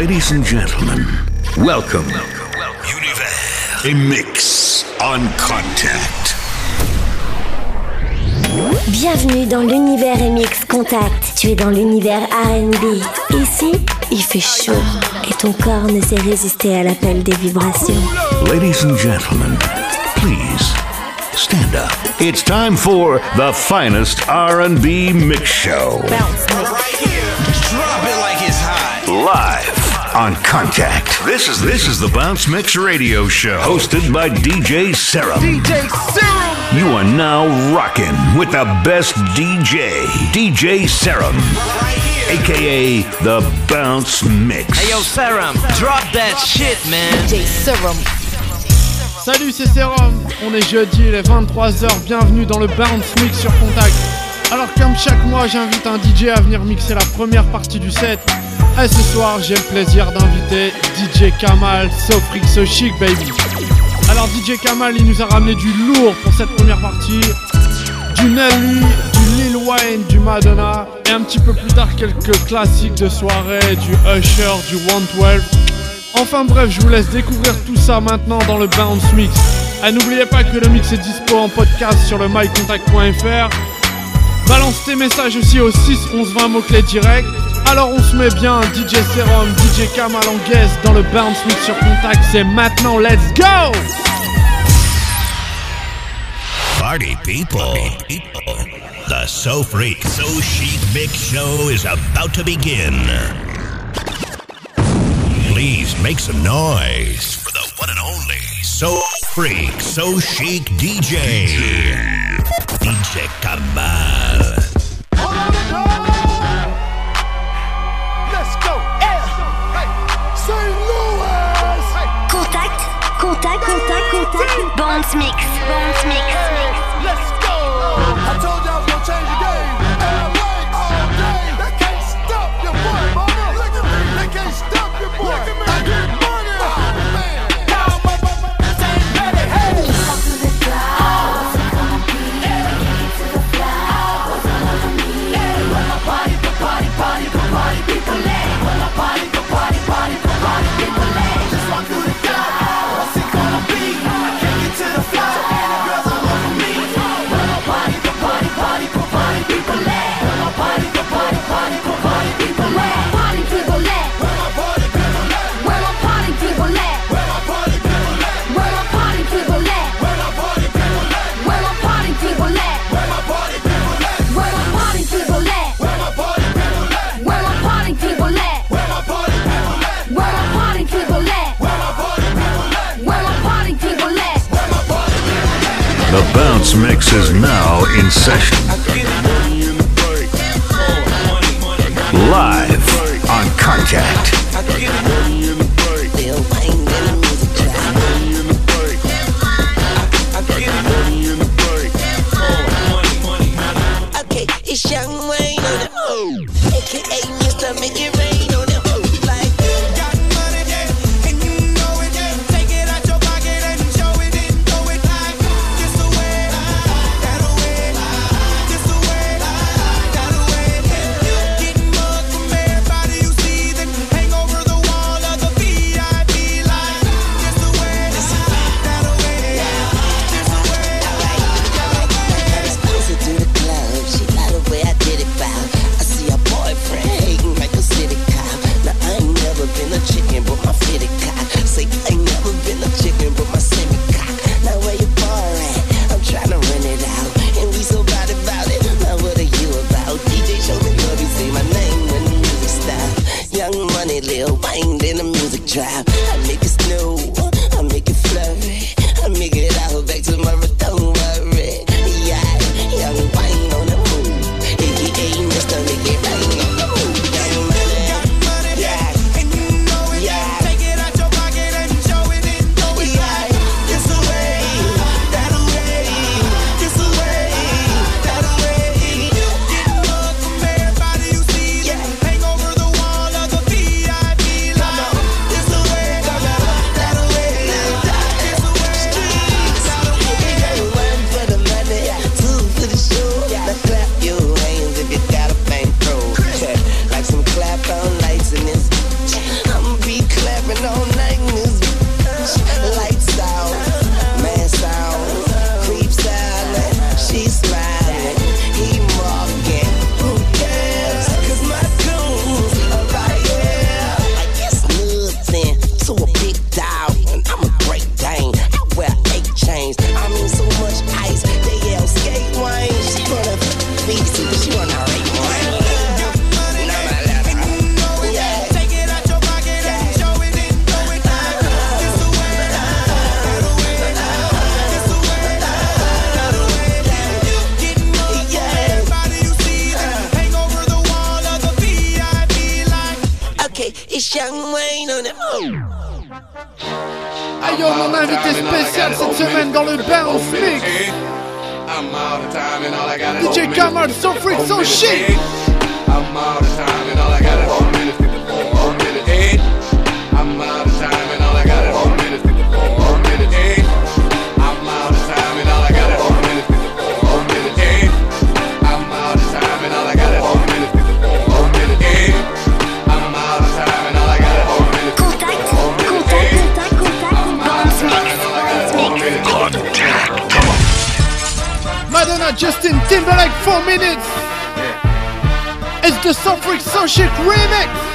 Ladies and gentlemen, welcome. Univers. A mix on contact. Bienvenue dans l'univers MX Contact. Tu es dans l'univers RB. Ici, il fait chaud et ton corps ne sait résister à l'appel des vibrations. Ladies and gentlemen, please stand up. It's time for the finest R&B mix show. Right here. Drop it like it's hot. Live on Contact. This is this is the Bounce Mix Radio Show, hosted by DJ Serum. DJ Serum. You are now rocking with the best DJ, DJ Serum, Right here. aka the Bounce Mix. Hey yo, Serum, drop that shit, man. DJ Serum. Salut, c'est Serum. On est jeudi, il est 23h. Bienvenue dans le Bounce Mix sur Contact. Alors, comme chaque mois, j'invite un DJ à venir mixer la première partie du set. Et ce soir, j'ai le plaisir d'inviter DJ Kamal, So Freak, So Chic, baby. Alors, DJ Kamal, il nous a ramené du lourd pour cette première partie. Du Nelly, du Lil Wayne, du Madonna. Et un petit peu plus tard, quelques classiques de soirée, du Usher, du 112. Enfin bref, je vous laisse découvrir tout ça maintenant dans le Bounce Mix. Et n'oubliez pas que le mix est dispo en podcast sur le mycontact.fr. Balance tes messages aussi au 6 11 20 mots-clés direct. Alors on se met bien, DJ Serum, DJ Kamal en guest dans le Bounce Mix sur Contact. C'est maintenant, let's go! Party people. The So Freak, So Chic Mix Show is about to begin. Please make some noise for the one and only So Freak, So Chic DJ. DJ Kamal. Let's go. Hey, St. Louis. Contact, contact, contact, contact. Bounce Mix, Bounce Mix. The Bounce Mix is now in session. Live on Contact. Okay, it's Young Wayne on the oh, Wayne, then the music drop. I make it snow, I make it flurry, I make it out back to my don't I'm all the time and all I got is DJ Kamal, so freak, so shit. I'm all the time and all I got is Worship Remix.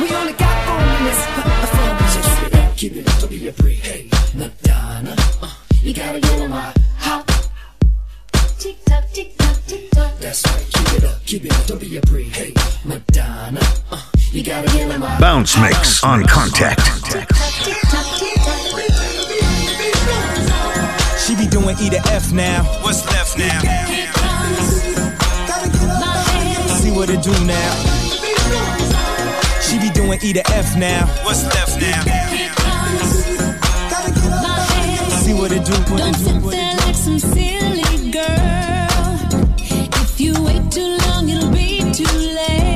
We only got four minutes. Uh, uh, four minutes. Keep it up, don't be. Hey, Madonna, uh, you gotta get on my hop. Tick tock, tick tock, tick tock. That's right. Keep it up, keep it up, don't be afraid. Hey, Madonna, uh, you gotta get on my bounce hop. mix on contact. Tick tock, tick tock, tick tock. She be doing E to F now. What's left now? See what it do now doing E to F now. What's left now? Keep on, gotta get up. See what it do, what Don't it do, sit there like some silly girl. If you wait too long, it'll be too late.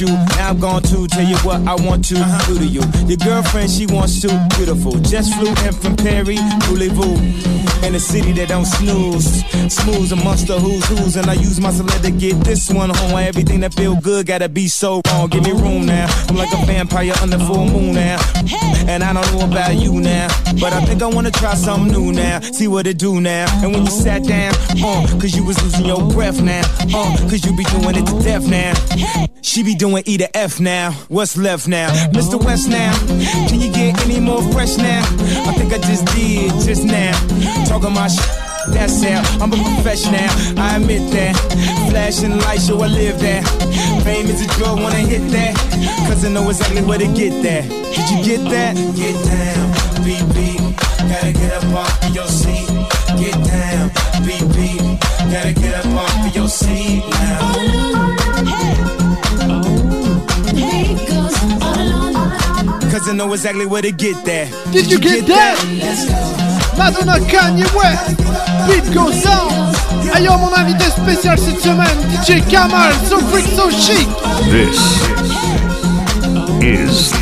You. Now I'm going to tell you what I want to do to you. Your girlfriend, she wants to. Beautiful. Just flew in from Paris, Voulez-vous. In a city that don't snooze. Smooth amongst the who's who's. And I use my celeb to get this one home. Why everything that feel good gotta be so wrong. Give me room now. I'm like a vampire under full moon now. And I don't know about you now. But I think I wanna try something new now. See what it do now. And when you sat down, uh, cause you was losing your breath now. Uh, cause you be doing it to death now. She be doing E to F now. What's left now? Mr. West now. Can you get any more fresh now? I think I just did just now. Talking my shit. That's how I'm a professional, I admit that. Flashing lights, show I live that. Fame is a drug, wanna hit that. Cause I know exactly where to get that. Did you get that? Get down, BB. Gotta get up off of your seat. Get down, BB. Gotta get up off of your seat now. Cause I know exactly where to get that. Did you get that? Let's. Madonna Kanye West, Beat Goes On. Ayant mon invité spécial cette semaine, DJ Kamal, So Freak So Chic. This is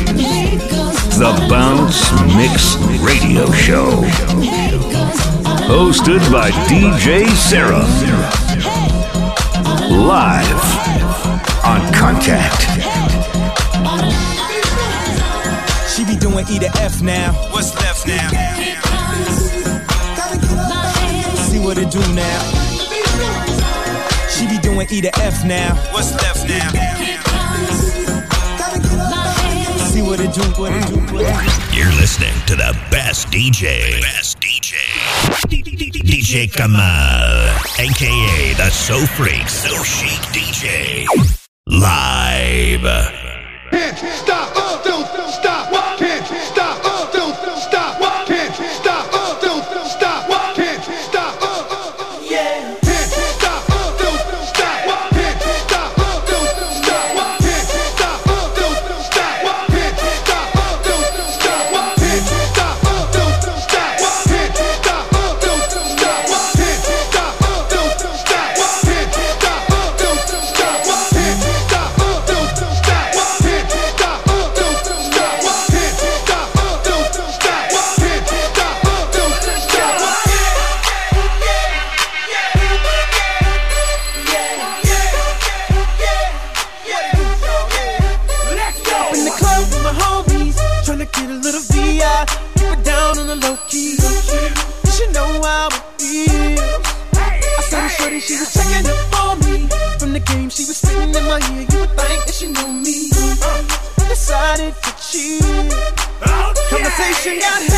the Bounce Mix Radio Show. Hosted by DJ Sarah. Live on Contact. She be doing E to F now. What's left now? See what it do now. She be doing E to F now. What's left now? See what it do, what it do, what it do. You're listening to the best DJ. Best DJ. DJ Kamal, aka the So Freak, So Chic DJ. Live. Can't stop, don't stop, get a little VI. Keep it down on the low key. You should know how it feels. I saw the shorty, she was checking up on me. From the game, she was spitting in my ear. You would think that she knew me. I Decided to cheat. Conversation got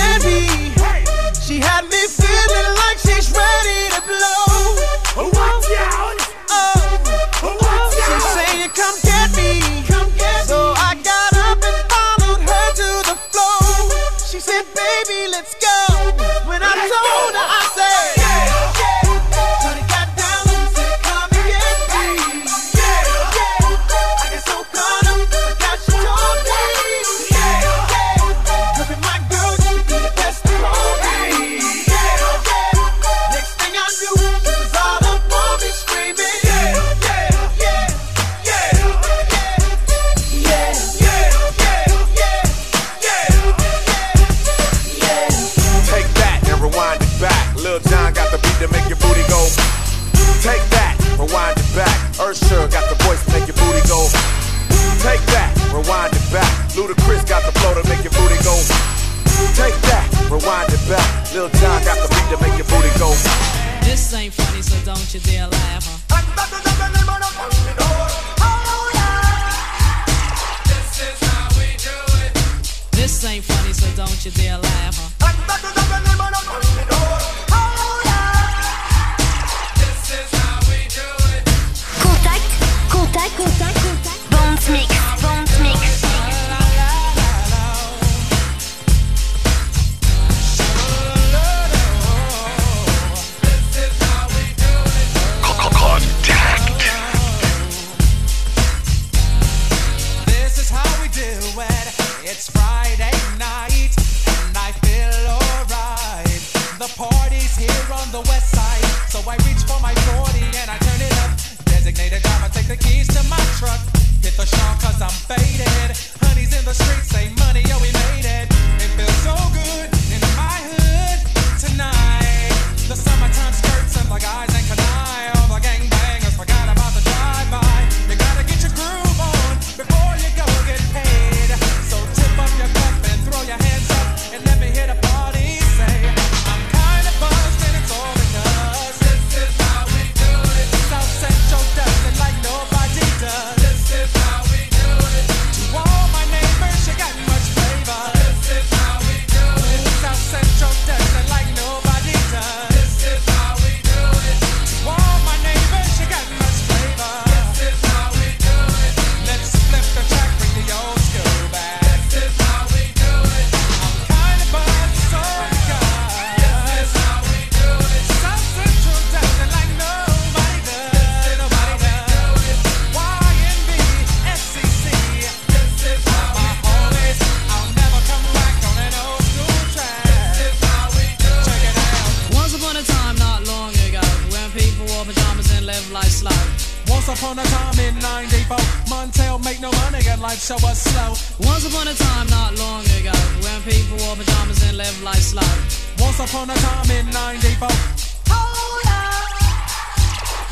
make no money and life show us slow. Once upon a time, not long ago, when people wore pajamas and lived life slow. Once upon a time in 94.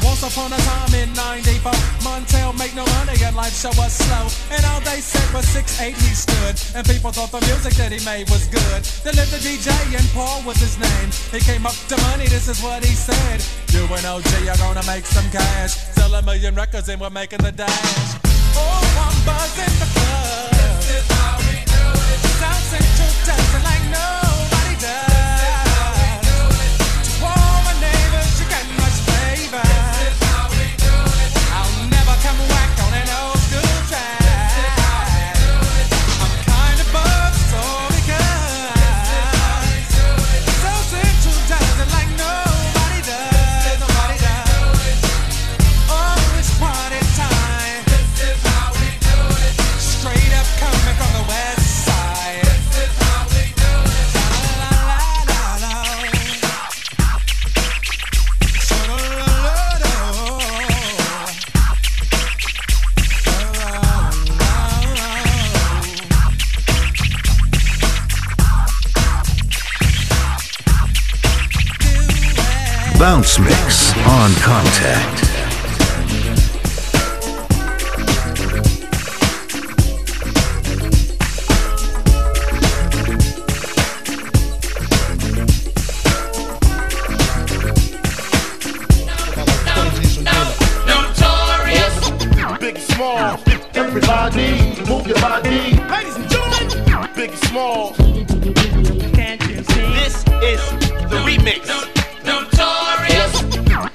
Once upon a time in 94, Montel make no money and life show us slow. And all they said was 6'8 he stood. And people thought the music that he made was good. They lived the DJ and Paul was his name. He came up to money, this is what he said. You and OG are gonna make some cash. Sell a million records and we're making the dash. Like nobody everybody, move your body. Ladies and gentlemen, Biggie Small. Can't you see? This is the remix. Notorious.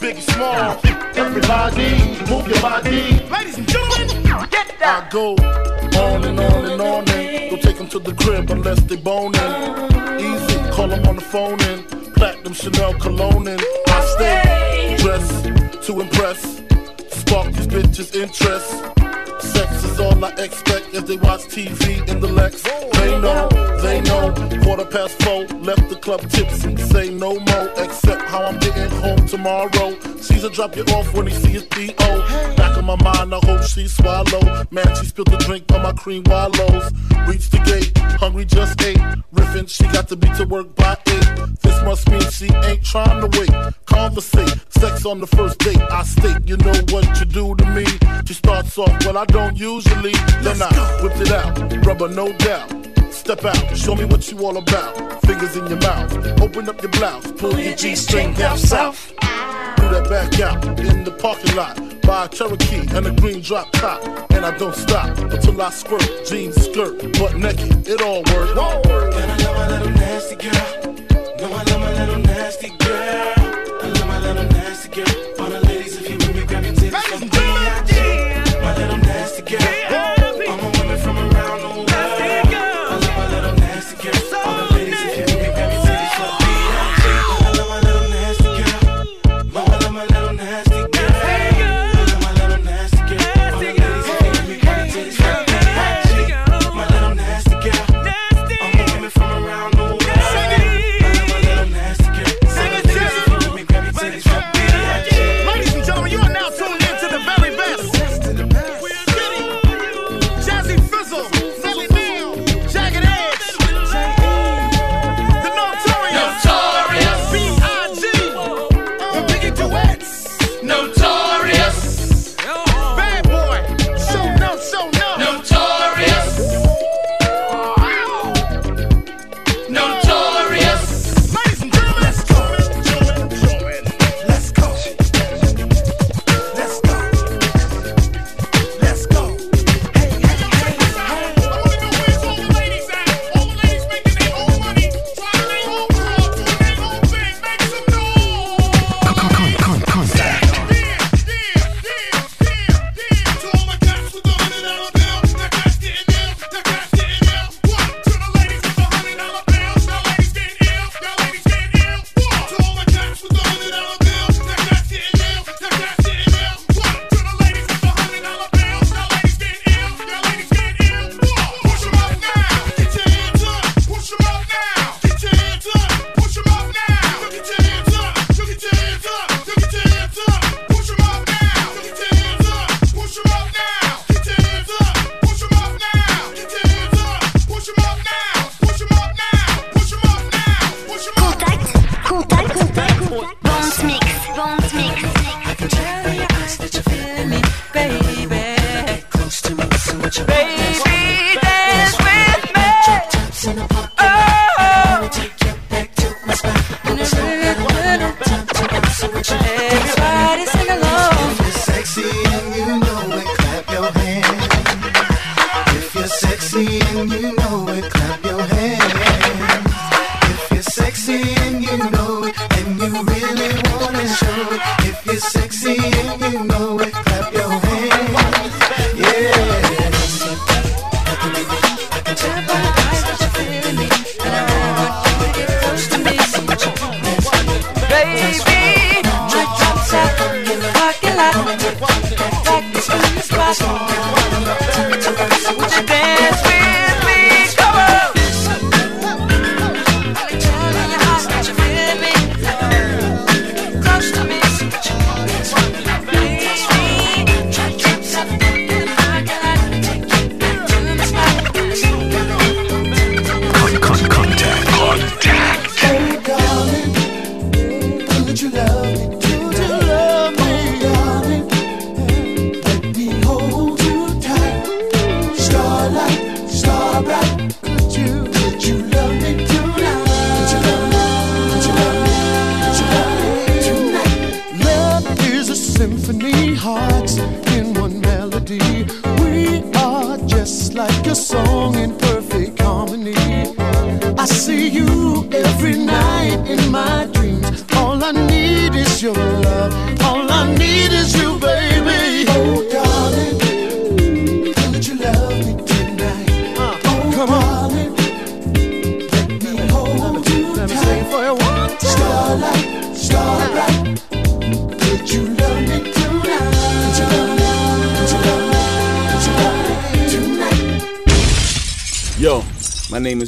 Biggie Small, everybody, move your body. Ladies and gentlemen, get that. I go on and on and on and don't take them to the crib unless they boning. Easy, call them on the phone and platinum Chanel cologne and I stay dressed to impress. Spark these bitches' interest. Sex is all I expect as they watch TV in the Lex. They know, they know. Quarter past four, left the club tipsy. Say no more, except how I'm getting home tomorrow. Caesar drop you off when he see his D.O. Back in my mind, I hope she swallow. Man, she spilled the drink on my cream wallows. Reached the gate, hungry just ate. Riffin', she got to be to work by eight. This must mean she ain't trying to wait. Conversate, sex on the first date. I state, you know what you do to me. She starts off, well, I don't usually. Then I whipped it out, rubber, no doubt. Step out, show me what you all about. Fingers in your mouth, open up your blouse, pull your G string down south. Do that back out in the parking lot. Buy a Cherokee and a green drop top. And I don't stop until I squirt. Jeans, skirt, butt naked, it all works. And I love my little nasty girl. No, I love my little nasty girl. I love my little nasty girl.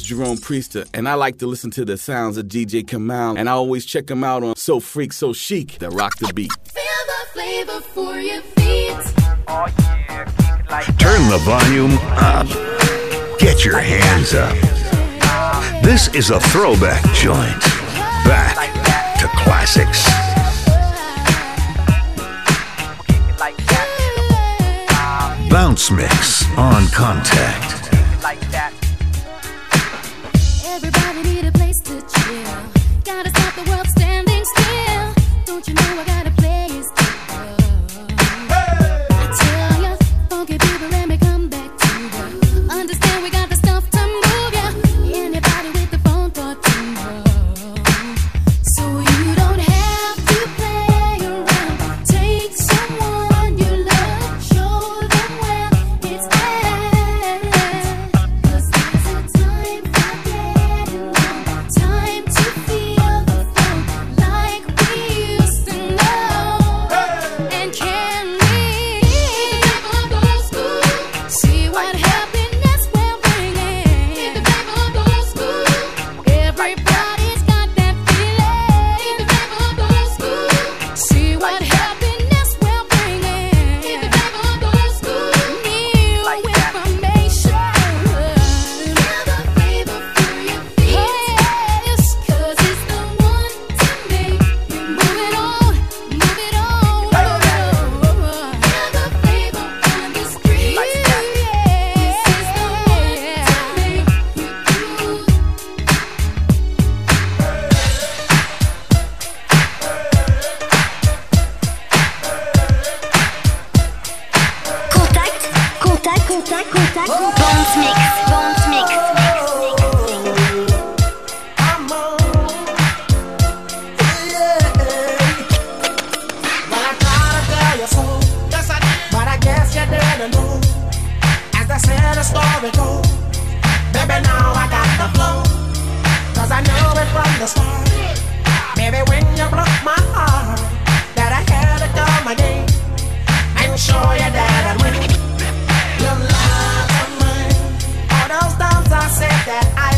Jerome Priester, and I like to listen to the sounds of DJ Kamal, and I always check him out on So Freak, So Chic that rock the beat. Feel the flavor for your feet. Turn the volume up. Get your hands up. This is a throwback joint. Back to classics. Bounce Mix on Contact. Everybody need a place to chill. Gotta stop the world standing still. Don't you know I gotta a star. Baby, when you broke my heart, that I had to call my name and show you that I win. Your love of mine, all those times I said that I.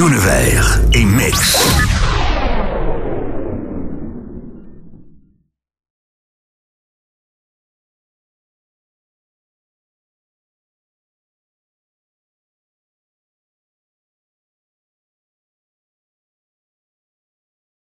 Univers et Mix.